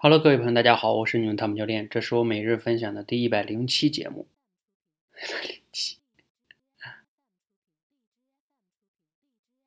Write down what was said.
Hello，各位朋友，大家好，我是你们汤姆教练，这是我每日分享的第一百零七节目。